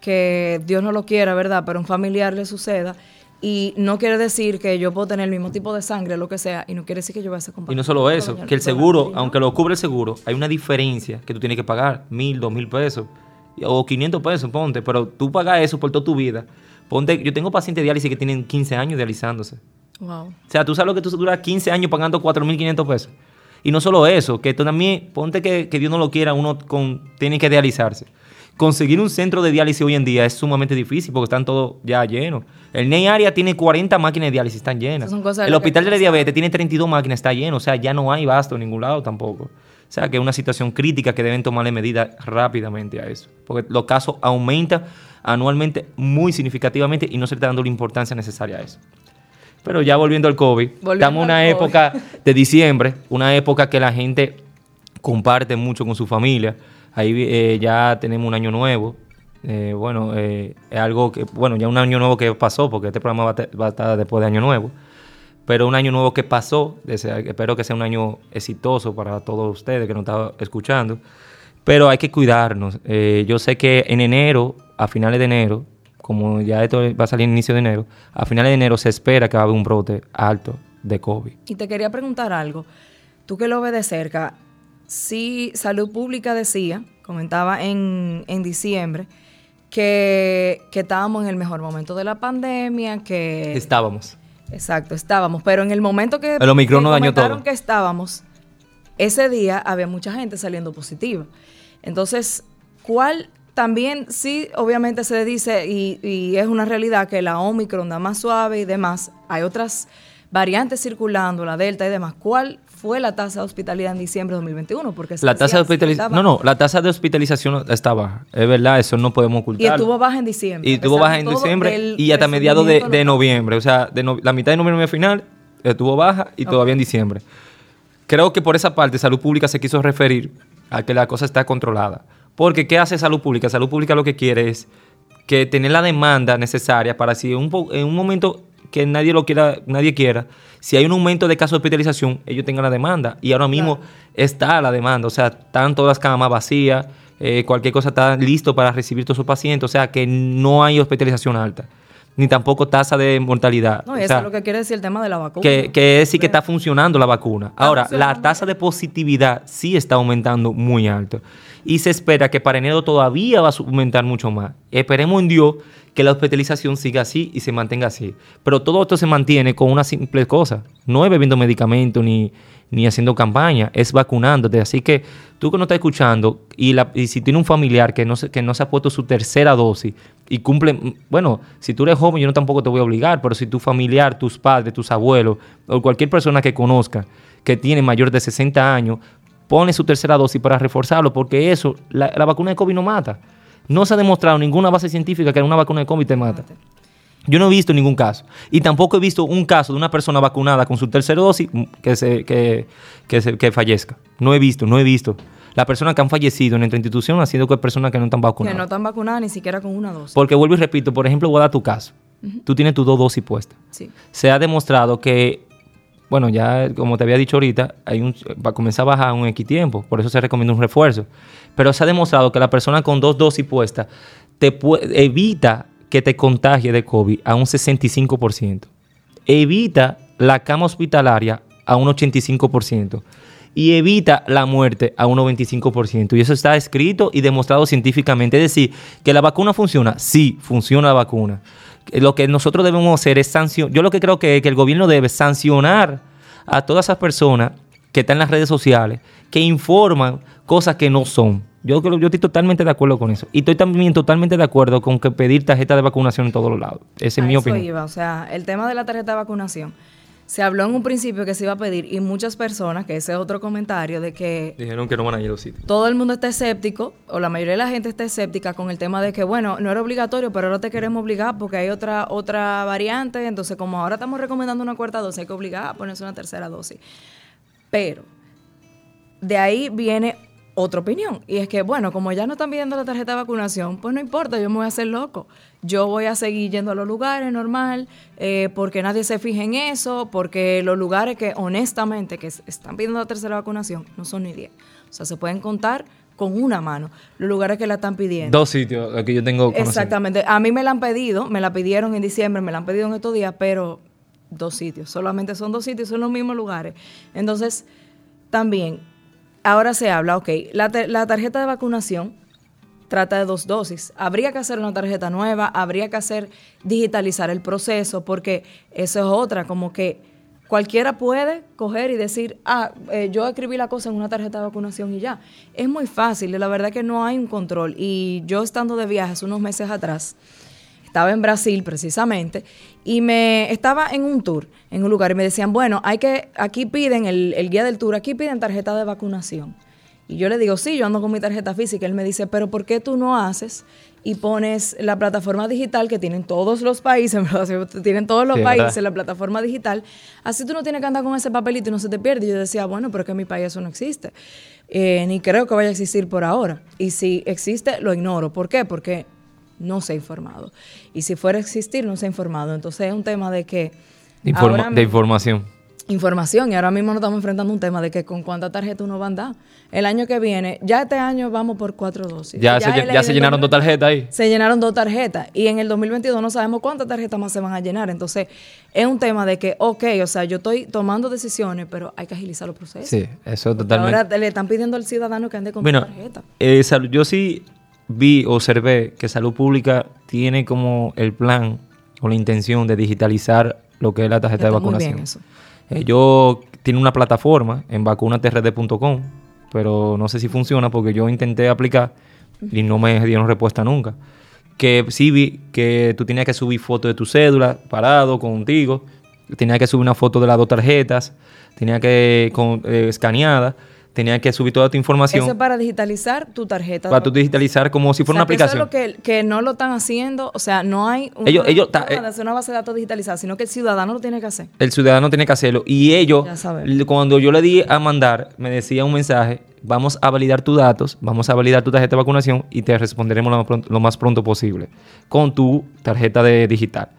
que Dios no lo quiera, ¿verdad? Pero un familiar le suceda Y no quiere decir que yo puedo tener el mismo tipo de sangre, lo que sea, y no quiere decir que yo voy a ser Y no solo eso, que el seguro, aunque lo cubre el seguro, hay una diferencia que tú tienes que pagar, mil, dos mil pesos, o 500 pesos, ponte, pero tú pagas eso por toda tu vida. Ponte, yo tengo pacientes de diálisis que tienen 15 años dializándose. Wow. O sea, tú sabes lo que tú duras 15 años pagando 4.500 pesos. Y no solo eso, que tú también, ponte que, Dios no lo quiera, uno con, tiene que dializarse. Conseguir un centro de diálisis hoy en día es sumamente difícil porque están todos ya llenos. El NEI Area tiene 40 máquinas de diálisis, están llenas. El Hospital de la Diabetes tiene 32 máquinas, está lleno. O sea, ya no hay basto en ningún lado tampoco. O sea, que es una situación crítica que deben tomarle medidas rápidamente a eso. Porque los casos aumentan anualmente muy significativamente y no se está dando la importancia necesaria a eso. Pero ya volviendo al COVID, estamos en una época de diciembre, una época que la gente comparte mucho con su familia. Ahí eh, ya tenemos un año nuevo. Eh, bueno, eh, es algo que, bueno, ya un año nuevo que pasó, porque este programa va a, estar después de año nuevo. Pero un año nuevo que pasó, espero que sea un año exitoso para todos ustedes que nos están escuchando. Pero hay que cuidarnos. yo sé que en enero, a finales de enero, como ya esto va a salir en inicio de enero, a finales de enero se espera que va a haber un brote alto de COVID. Y te quería preguntar algo. Tú que lo ves de cerca, si Salud Pública decía, comentaba en, diciembre, que, estábamos en el mejor momento de la pandemia, que... Estábamos. Exacto, estábamos. Pero en el momento que, el Omicron no dañó todo. que estábamos, ese día había mucha gente saliendo positiva. Entonces, ¿cuál también sí, obviamente se dice, y, es una realidad, que la Omicron da más suave y demás. Hay otras variantes circulando, la Delta y demás. ¿Cuál fue la tasa de hospitalidad en diciembre de 2021? Porque la tasa de hospitalización, no, no, la tasa de hospitalización está baja, es verdad, eso no podemos ocultar. Y estuvo baja en diciembre. Y estuvo baja en diciembre y hasta mediados de, noviembre, o sea, de la mitad de noviembre final estuvo baja y todavía en diciembre. Creo que por esa parte Salud Pública se quiso referir a que la cosa está controlada. Porque ¿qué hace salud pública? Salud pública lo que quiere es que tener la demanda necesaria para si en un, momento que nadie lo quiera, nadie quiera, si hay un aumento de casos de hospitalización, ellos tengan la demanda. Y ahora mismo está la demanda, o sea, están todas las camas vacías, eh, cualquier cosa está listo para recibir todos sus pacientes, o sea, que no hay hospitalización alta ni tampoco tasa de mortalidad. No, eso es lo que quiere decir el tema de la vacuna. Que, que es sí que está funcionando la vacuna. Ahora, la tasa de positividad sí está aumentando muy alto. Y se espera que para enero todavía va a aumentar mucho más. Esperemos en Dios que la hospitalización siga así y se mantenga así. Pero todo esto se mantiene con una simple cosa. No es bebiendo medicamentos ni, ni haciendo campaña, es vacunándote. Así que tú que no estás escuchando y, la, y si tiene un familiar que no, se, que no se ha puesto su tercera dosis y cumple, bueno, si tú eres joven yo no tampoco te voy a obligar, pero si tu familiar, tus padres, tus abuelos o cualquier persona que conozca que tiene mayor de 60 años, pone su tercera dosis para reforzarlo, porque eso, la, la vacuna de COVID no mata. No se ha demostrado ninguna base científica que una vacuna de COVID te mata. Yo no he visto ningún caso. Y tampoco he visto un caso de una persona vacunada con su tercera dosis que, se, que, que, fallezca. No he visto, no he visto. Las personas que han fallecido en nuestra institución han sido personas que no están vacunadas. Que no están vacunadas ni siquiera con una dosis. Porque vuelvo y repito, por ejemplo, voy a dar tu caso. Tú tienes tus dos dosis puestas. Sí. Se ha demostrado que, bueno, ya como te había dicho ahorita, hay un, va a comenzar a bajar un X tiempo. Por eso se recomienda un refuerzo. Pero se ha demostrado que la persona con dos dosis puestas evita que te contagie de COVID a un 65%. Evita la cama hospitalaria a un 85% y evita la muerte a un 95%. Y eso está escrito y demostrado científicamente. Es decir, que la vacuna funciona. Sí, funciona la vacuna. Lo que nosotros debemos hacer es sancionar. Yo lo que creo que, que el gobierno debe sancionar a todas esas personas que están en las redes sociales, que informan cosas que no son. Yo, yo estoy totalmente de acuerdo con eso. Y estoy también totalmente de acuerdo con que pedir tarjeta de vacunación en todos los lados. Esa es mi opinión. o sea, el tema de la tarjeta de vacunación. Se habló en un principio que se iba a pedir y muchas personas, que ese es otro comentario, de que... Dijeron que no van a ir a los sitios. Todo el mundo está escéptico, o la mayoría de la gente está escéptica con el tema de que, bueno, no era obligatorio, pero ahora te queremos obligar porque hay otra, otra variante. Entonces, como ahora estamos recomendando una cuarta dosis, hay que obligar a ponerse una tercera dosis. Pero de ahí viene otra opinión. Y es que, bueno, como ya no están pidiendo la tarjeta de vacunación, pues no importa, yo me voy a hacer loco. Yo voy a seguir yendo a los lugares normal, eh, porque nadie se fije en eso, porque los lugares que honestamente que están pidiendo la tercera vacunación no son ni 10. O sea, se pueden contar con una mano los lugares que la están pidiendo. Dos sitios aquí yo tengo Exactamente. A mí me la han pedido, me la pidieron en diciembre, me la han pedido en estos días, pero dos sitios. Solamente son dos sitios, son los mismos lugares. Entonces, también, ahora se habla, ok, la, la tarjeta de vacunación trata de dos dosis. Habría que hacer una tarjeta nueva, habría que hacer digitalizar el proceso, porque eso es otra, como que cualquiera puede coger y decir, ah, eh, yo escribí la cosa en una tarjeta de vacunación y ya. Es muy fácil, la verdad que no hay un control. Y yo estando de viajes unos meses atrás, estaba en Brasil precisamente, y me estaba en un tour, en un lugar, y me decían, bueno, hay que, aquí piden, el, el guía del tour, aquí piden tarjeta de vacunación. Y yo le digo, sí, yo ando con mi tarjeta física. Él me dice, pero ¿por qué tú no haces y pones la plataforma digital que tienen todos los países, tienen todos los países la plataforma digital? Así tú no tienes que andar con ese papelito y no se te pierde. Y yo decía, bueno, pero que en mi país eso no existe. Eh, ni creo que vaya a existir por ahora. Y si existe, lo ignoro. ¿Por qué? Porque no se ha informado. Y si fuera a existir, no se ha informado. Entonces es un tema de que... de información información y ahora mismo nos estamos enfrentando un tema de que con cuánta tarjeta uno va a andar. El año que viene, ya este año vamos por cuatro dosis. Ya, se, llenaron dos tarjetas ahí. Se llenaron dos tarjetas y en el 2022 no sabemos cuántas tarjetas más se van a llenar. Entonces, es un tema de que, ok, o sea, yo estoy tomando decisiones, pero hay que agilizar los procesos. Sí, eso totalmente. Ahora le están pidiendo al ciudadano que ande con bueno, tarjeta. Eh, yo sí vi, observé que Salud Pública tiene como el plan o la intención de digitalizar lo que es la tarjeta de vacunación. Muy bien eso. Ellos tienen una plataforma en vacunatrd.com, pero no sé si funciona porque yo intenté aplicar y no me dieron respuesta nunca. Que sí vi que tú tenías que subir fotos de tu cédula parado contigo, tenías que subir una foto de las dos tarjetas, tenía que con, eh, escaneada tenía que subir toda tu información. Eso es para digitalizar tu tarjeta. Para tu digitalizar como si fuera una aplicación. Eso es lo que, no lo están haciendo, o sea, no hay una, ellos, ellos, eh, una base de datos digitalizada, sino que el ciudadano lo tiene que hacer. El ciudadano tiene que hacerlo. Y ellos, cuando yo le di a mandar, me decía un mensaje, vamos a validar tus datos, vamos a validar tu tarjeta de vacunación y te responderemos lo más pronto, lo más pronto posible con tu tarjeta de digital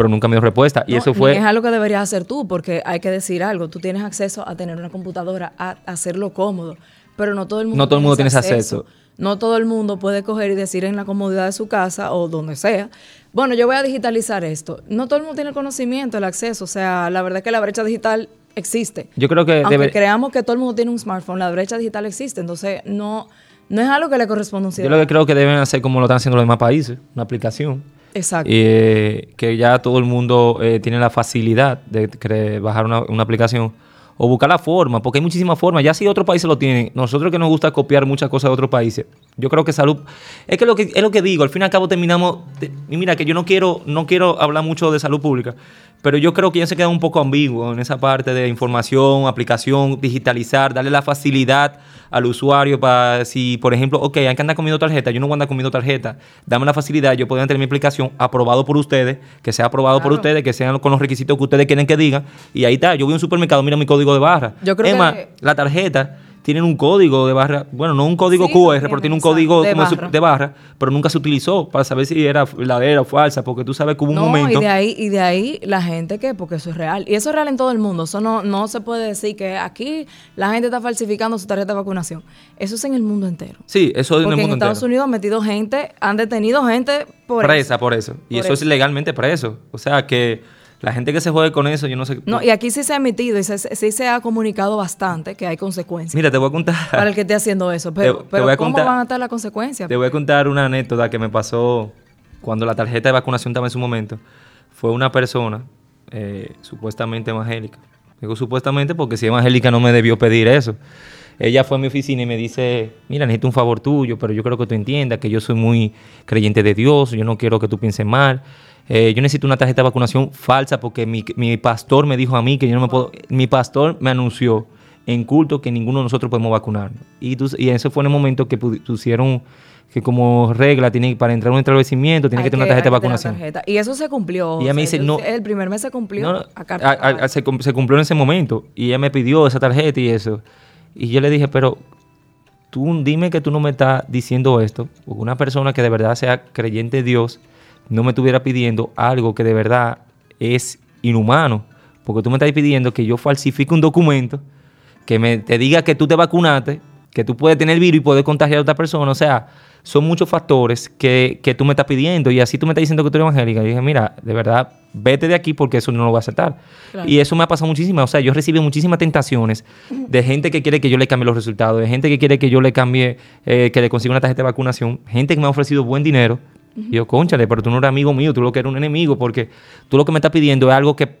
pero nunca me dio respuesta. y eso fue... Es algo que deberías hacer tú, porque hay que decir algo. Tú tienes acceso a tener una computadora, a hacerlo cómodo, pero no todo el mundo, no todo el mundo tiene ese acceso. No todo el mundo puede coger y decir en la comodidad de su casa o donde sea, bueno, yo voy a digitalizar esto. No todo el mundo tiene el conocimiento, el acceso. O sea, la verdad es que la brecha digital existe. Yo creo que... Aunque creamos que todo el mundo tiene un smartphone, la brecha digital existe. Entonces, no, no es algo que le corresponde a un ciudadano. Yo lo que creo que deben hacer como lo están haciendo los demás países, una aplicación Exacto. Eh, que ya todo el mundo eh, tiene la facilidad de bajar una, una, aplicación o buscar la forma, porque hay muchísimas formas. Ya si otros países lo tienen, nosotros que nos gusta copiar muchas cosas de otros países, yo creo que salud. Es que lo que es lo que digo, al fin y al cabo terminamos. y mira, que yo no quiero, no quiero hablar mucho de salud pública, pero yo creo que ya se queda un poco ambiguo en esa parte de información, aplicación, digitalizar, darle la facilidad al usuario para si, por ejemplo, ok, hay que andar comiendo tarjeta, yo no voy a andar comiendo tarjeta, dame la facilidad, yo puedo tener mi aplicación aprobado por ustedes, que sea aprobado por ustedes, que sean con los requisitos que ustedes quieren que digan, y ahí está, yo voy a un supermercado, mira mi código de barra. Yo creo que... la tarjeta tienen un código de barra, bueno, no un código QR, pero tiene un código de, barra. de, barra. pero nunca se utilizó para saber si era verdadera o falsa, porque tú sabes que hubo un momento. Y de ahí, y de ahí la gente que, porque eso es real. Y eso es real en todo el mundo. Eso no, no se puede decir que aquí la gente está falsificando su tarjeta de vacunación. Eso es en el mundo entero. Sí, eso es en el mundo en Estados Unidos han metido gente, han detenido gente por Presa por eso. Y eso, es legalmente preso. O sea que la gente que se juegue con eso, yo no sé. No, y aquí sí se ha emitido y sí se ha comunicado bastante que hay consecuencias. Mira, te voy a contar. Para el que esté haciendo eso. Pero, ¿cómo van a estar las consecuencias? Te voy a contar una anécdota que me pasó cuando la tarjeta de vacunación estaba en su momento. Fue una persona eh, supuestamente evangélica. Digo supuestamente porque si evangélica no me debió pedir eso. Ella fue a mi oficina y me dice, mira, necesito un favor tuyo, pero yo creo que tú entiendas que yo soy muy creyente de Dios, yo no quiero que tú pienses mal. Eh, yo necesito una tarjeta de vacunación falsa porque mi, pastor me dijo a mí que yo no me puedo. Mi pastor me anunció en culto que ninguno de nosotros podemos vacunar. Y, y ese fue en el momento que pusieron que como regla tiene para entrar a un establecimiento tiene que tener una tarjeta de vacunación. Y eso se cumplió. Y ella me dice, no. El primer mes se cumplió. se, se, cumplió en ese momento. Y ella me pidió esa tarjeta y eso. Y yo le dije, pero tú dime que tú no me estás diciendo esto. Una persona que de verdad sea creyente de Dios no me estuviera pidiendo algo que de verdad es inhumano. Porque tú me estás pidiendo que yo falsifique un documento, que me, te diga que tú te vacunaste que tú puedes tener el virus y poder contagiar a otra persona. O sea, son muchos factores que, que tú me estás pidiendo y así tú me estás diciendo que tú eres evangélica. Y dije, mira, de verdad, vete de aquí porque eso no lo voy a aceptar. Y eso me ha pasado muchísimo. O sea, yo recibo muchísimas tentaciones de gente que quiere que yo le cambie los resultados, de gente que quiere que yo le cambie, eh, que le consiga una tarjeta de vacunación, gente que me ha ofrecido buen dinero. Y yo, conchale, pero tú no eres amigo mío, tú lo que eres un enemigo porque tú lo que me estás pidiendo es algo que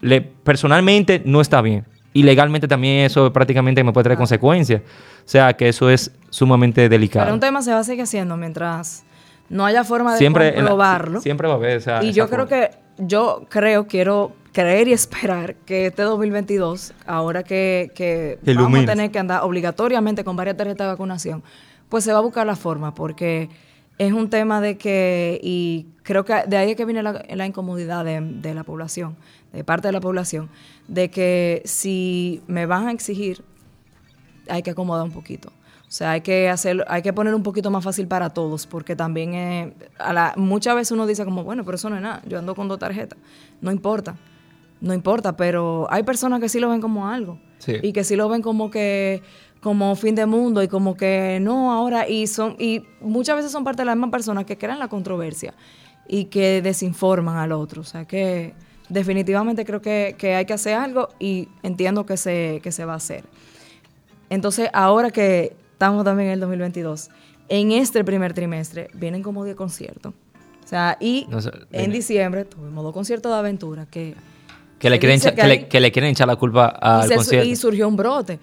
le, personalmente no está bien. Y legalmente también eso prácticamente me puede traer consecuencias. O sea, que eso es sumamente delicado. Pero un tema se va a seguir haciendo mientras no haya forma de siempre comprobarlo. siempre va a haber esa, Y yo creo que, yo creo, quiero creer y esperar que este 2022, ahora que, que vamos a tener que andar obligatoriamente con varias tarjetas de vacunación, pues se va a buscar la forma, porque es un tema de que, y creo que de ahí es que viene la, incomodidad de, de la población, de parte de la población, de que si me van a exigir, hay que acomodar un poquito. O sea, hay que hacer, hay que poner un poquito más fácil para todos, porque también a la, muchas veces uno dice como, bueno, pero eso no es nada, yo ando con dos tarjetas. No importa, no importa, pero hay personas que sí lo ven como algo. Y que sí lo ven como que, como fin de mundo y como que no ahora, y son, y muchas veces son parte de las mismas personas que crean la controversia y que desinforman al otro. O sea que definitivamente creo que, hay que hacer algo y entiendo que se, que se va a hacer. Entonces, ahora que estamos también en el 2022, en este primer trimestre vienen como 10 conciertos. O sea, y en diciembre tuvimos dos conciertos de aventura que... Que le, quieren que, le, quieren echar la culpa al concierto. Y surgió un brote.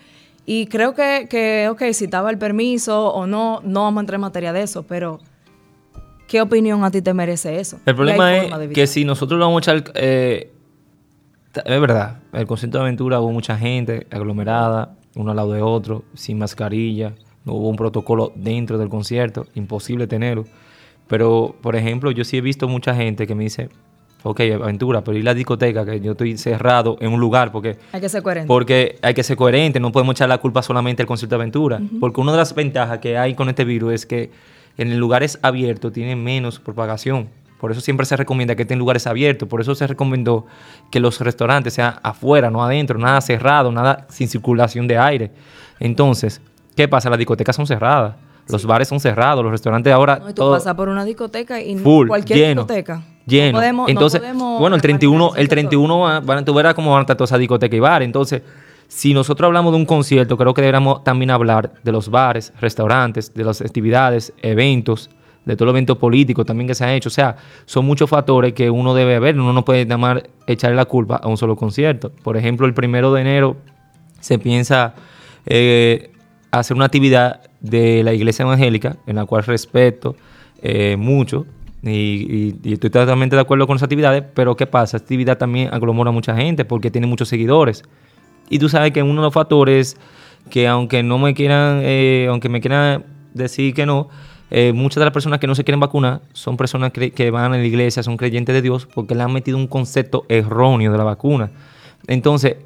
Y creo que, que, ok, si estaba el permiso o no, no vamos a entrar en materia de eso, pero ¿qué opinión a ti te merece eso? El problema es que si nosotros lo vamos a echar... Eh, es verdad, el concierto de aventura hubo mucha gente aglomerada, uno al lado de otro, sin mascarilla, no hubo un protocolo dentro del concierto, imposible tenerlo. Pero, por ejemplo, yo sí he visto mucha gente que me dice, ok, aventura, pero ir a la discoteca, que yo estoy cerrado en un lugar, porque... Hay que ser coherente. Porque hay que ser coherente, no podemos echar la culpa solamente al concierto de aventura, porque una de las ventajas que hay con este virus es que en lugares abiertos tiene menos propagación. Por eso siempre se recomienda que estén lugares abiertos. Por eso se recomendó que los restaurantes sean afuera, no adentro, nada cerrado, nada sin circulación de aire. Entonces, ¿qué pasa? Las discotecas son cerradas. Los bares son cerrados, los restaurantes ahora. No, y tú pasas por una discoteca y cualquier discoteca. Lleno. Entonces, bueno, el 31, el 31 van, tú verás cómo van a estar todas esas discotecas y bares. Entonces, si nosotros hablamos de un concierto, creo que deberíamos también hablar de los bares, restaurantes, de las actividades, eventos, de todo el evento político también que se ha hecho. O sea, son muchos factores que uno debe ver. Uno no puede más echarle la culpa a un solo concierto. Por ejemplo, el primero de enero se piensa eh, hacer una actividad de la iglesia evangélica, en la cual respeto eh, mucho. Y, estoy totalmente de acuerdo con esas actividades, pero ¿qué pasa? Esta actividad también aglomera a mucha gente porque tiene muchos seguidores. Y tú sabes que uno de los factores que aunque no me quieran, eh, aunque me quieran decir que no, eh, muchas de las personas que no se quieren vacunar son personas que, van a la iglesia, son creyentes de Dios, porque le han metido un concepto erróneo de la vacuna. Entonces,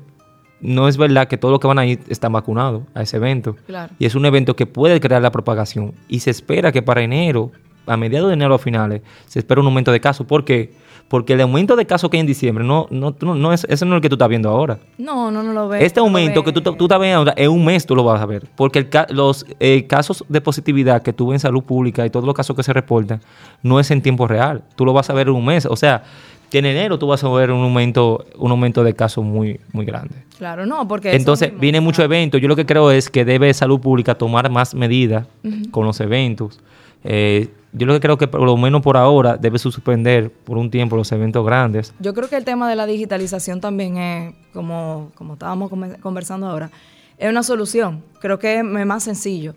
no es verdad que todos los que van a ir están vacunados a ese evento. Y es un evento que puede crear la propagación. Y se espera que para enero, a mediados de enero a finales, se espera un aumento de casos. ¿Por qué? Porque el aumento de casos que hay en diciembre, no, no, no es, ese no es el que tú estás viendo ahora. No, no, no lo ves. Este aumento que tú, tú estás viendo ahora, en un mes tú lo vas a ver. Porque los eh, casos de positividad que tuve en salud pública y todos los casos que se reportan, no es en tiempo real. Tú lo vas a ver en un mes. O sea, que en enero tú vas a ver un aumento, un aumento de casos muy, muy grande. Claro, no, porque... Entonces, viene mucho evento. Yo lo que creo es que debe salud pública tomar más medidas con los eventos. Eh, yo lo que creo que por lo menos por ahora debe suspender por un tiempo los eventos grandes. Yo creo que el tema de la digitalización también es, como, como estábamos conversando ahora, es una solución. Creo que es más sencillo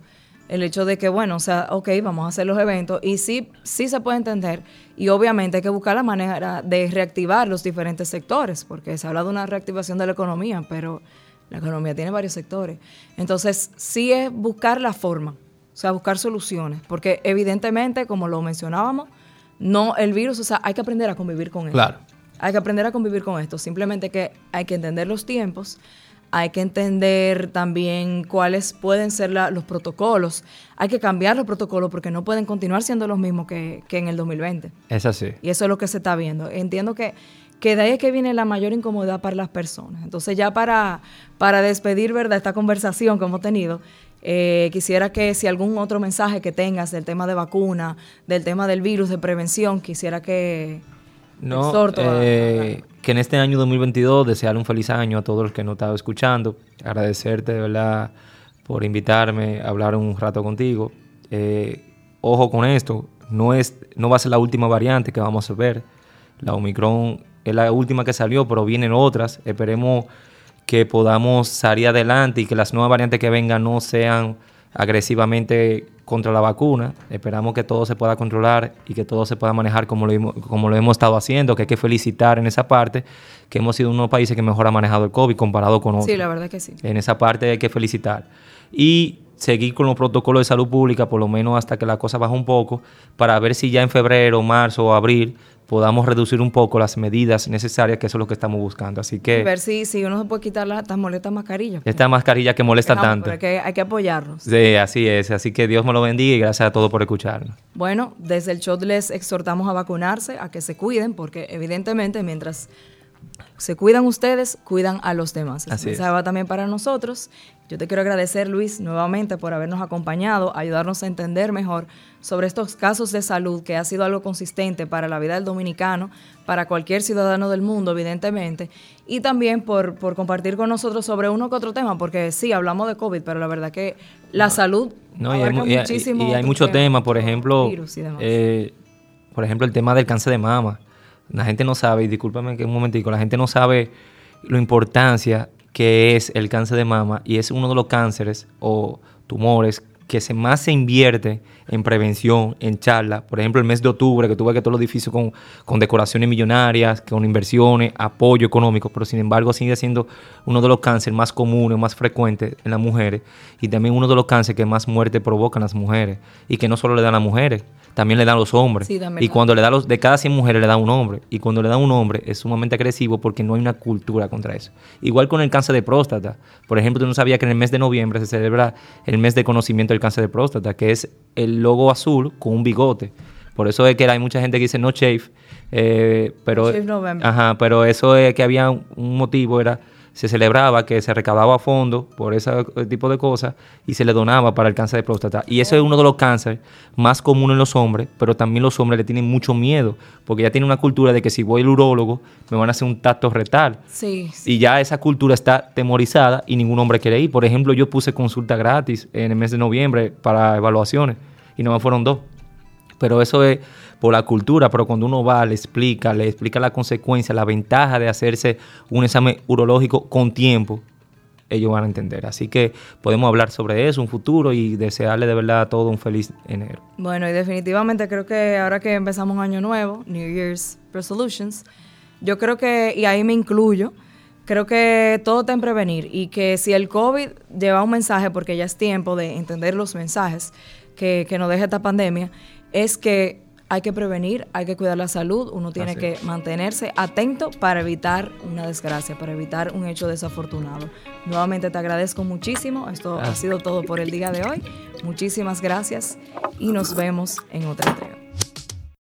el hecho de que, bueno, o sea, ok, vamos a hacer los eventos y sí, sí se puede entender y obviamente hay que buscar la manera de reactivar los diferentes sectores, porque se habla de una reactivación de la economía, pero la economía tiene varios sectores. Entonces, sí es buscar la forma o sea, buscar soluciones, porque evidentemente, como lo mencionábamos, no el virus, o sea, hay que aprender a convivir con él. Claro. Hay que aprender a convivir con esto, simplemente que hay que entender los tiempos, hay que entender también cuáles pueden ser los protocolos, hay que cambiar los protocolos porque no pueden continuar siendo los mismos que, que en el 2020. Es así. Y eso es lo que se está viendo. Entiendo que que de ahí es que viene la mayor incomodidad para las personas. Entonces ya para, para despedir, ¿verdad?, esta conversación que hemos tenido, Eh, quisiera que si algún otro mensaje que tengas del tema de vacuna, del tema del virus, de prevención, quisiera que... No, eh, que en este año 2022 desear un feliz año a todos los que nos estado escuchando, agradecerte de verdad por invitarme a hablar un rato contigo. Eh, ojo con esto, no, es, no va a ser la última variante que vamos a ver. La Omicron es la última que salió, pero vienen otras. Esperemos que podamos salir adelante y que las nuevas variantes que vengan no sean agresivamente contra la vacuna. Esperamos que todo se pueda controlar y que todo se pueda manejar como lo, como lo hemos estado haciendo, que hay que felicitar en esa parte, que hemos sido uno de los países que mejor ha manejado el COVID comparado con otros. Sí, la verdad que sí. En esa parte hay que felicitar. Y seguir con los protocolos de salud pública, por lo menos hasta que la cosa baje un poco, para ver si ya en febrero, marzo o abril podamos reducir un poco las medidas necesarias, que eso es lo que estamos buscando. Así que... ver si, si uno se puede quitar la, estas molestas mascarillas. Esta mascarilla que molesta tanto. Pero que hay que apoyarnos. Sí, así es. Así que Dios me lo bendiga y gracias a todos por escucharnos. Bueno, desde el show les exhortamos a vacunarse, a que se cuiden, porque evidentemente mientras se cuidan ustedes, cuidan a los demás. Así es. va también para nosotros. Yo te quiero agradecer, Luis, nuevamente por habernos acompañado, ayudarnos a entender mejor sobre estos casos de salud, que ha sido algo consistente para la vida del dominicano, para cualquier ciudadano del mundo, evidentemente, y también por, por compartir con nosotros sobre uno que otro tema, porque sí, hablamos de COVID, pero la verdad que la salud no, y hay, muchísimo y, hay muchos temas, por ejemplo, eh, por ejemplo, el tema del cáncer de mama. La gente no sabe, y discúlpame que un momentico, la gente no sabe la importancia que es el cáncer de mama y es uno de los cánceres o tumores que se más se invierte en prevención, en charla. Por ejemplo, el mes de octubre, que tuve que todos los edificios con, con, decoraciones millonarias, con inversiones, apoyo económico, pero sin embargo sigue siendo uno de los cánceres más comunes, más frecuentes en las mujeres y también uno de los cánceres que más muerte provocan las mujeres y que no solo le dan a las mujeres, también le dan los hombres. y cuando le da los, de cada 100 mujeres le da un hombre. Y cuando le da un hombre es sumamente agresivo porque no hay una cultura contra eso. Igual con el cáncer de próstata. Por ejemplo, tú no sabías que en el mes de noviembre se celebra el mes de conocimiento del cáncer de próstata, que es el logo azul con un bigote. Por eso es que hay mucha gente que dice no shave, eh, pero, ajá, pero eso es que había un motivo, era se celebraba que se recaudaba a fondo por ese tipo de cosas y se le donaba para el cáncer de próstata. Y eso es uno de los cánceres más comunes en los hombres, pero también los hombres le tienen mucho miedo, porque ya tienen una cultura de que si voy al urólogo me van a hacer un tacto retal. Sí, Y ya esa cultura está temorizada y ningún hombre quiere ir. Por ejemplo, yo puse consulta gratis en el mes de noviembre para evaluaciones y no fueron dos. Pero eso es por la cultura, pero cuando uno va, le explica, le explica la consecuencia, la ventaja de hacerse un examen urológico con tiempo, ellos van a entender. Así que podemos hablar sobre eso, un futuro y desearle de verdad a todo un feliz enero. Bueno, y definitivamente creo que ahora que empezamos un año nuevo, New Year's Resolutions, yo creo que, y ahí me incluyo, creo que todo está en prevenir y que si el COVID lleva un mensaje, porque ya es tiempo de entender los mensajes que, que nos deja esta pandemia, es que hay que prevenir, hay que cuidar la salud, uno tiene que mantenerse atento para evitar una desgracia, para evitar un hecho desafortunado. Nuevamente te agradezco muchísimo, esto ha sido todo por el día de hoy. Muchísimas gracias y nos vemos en otra entrega.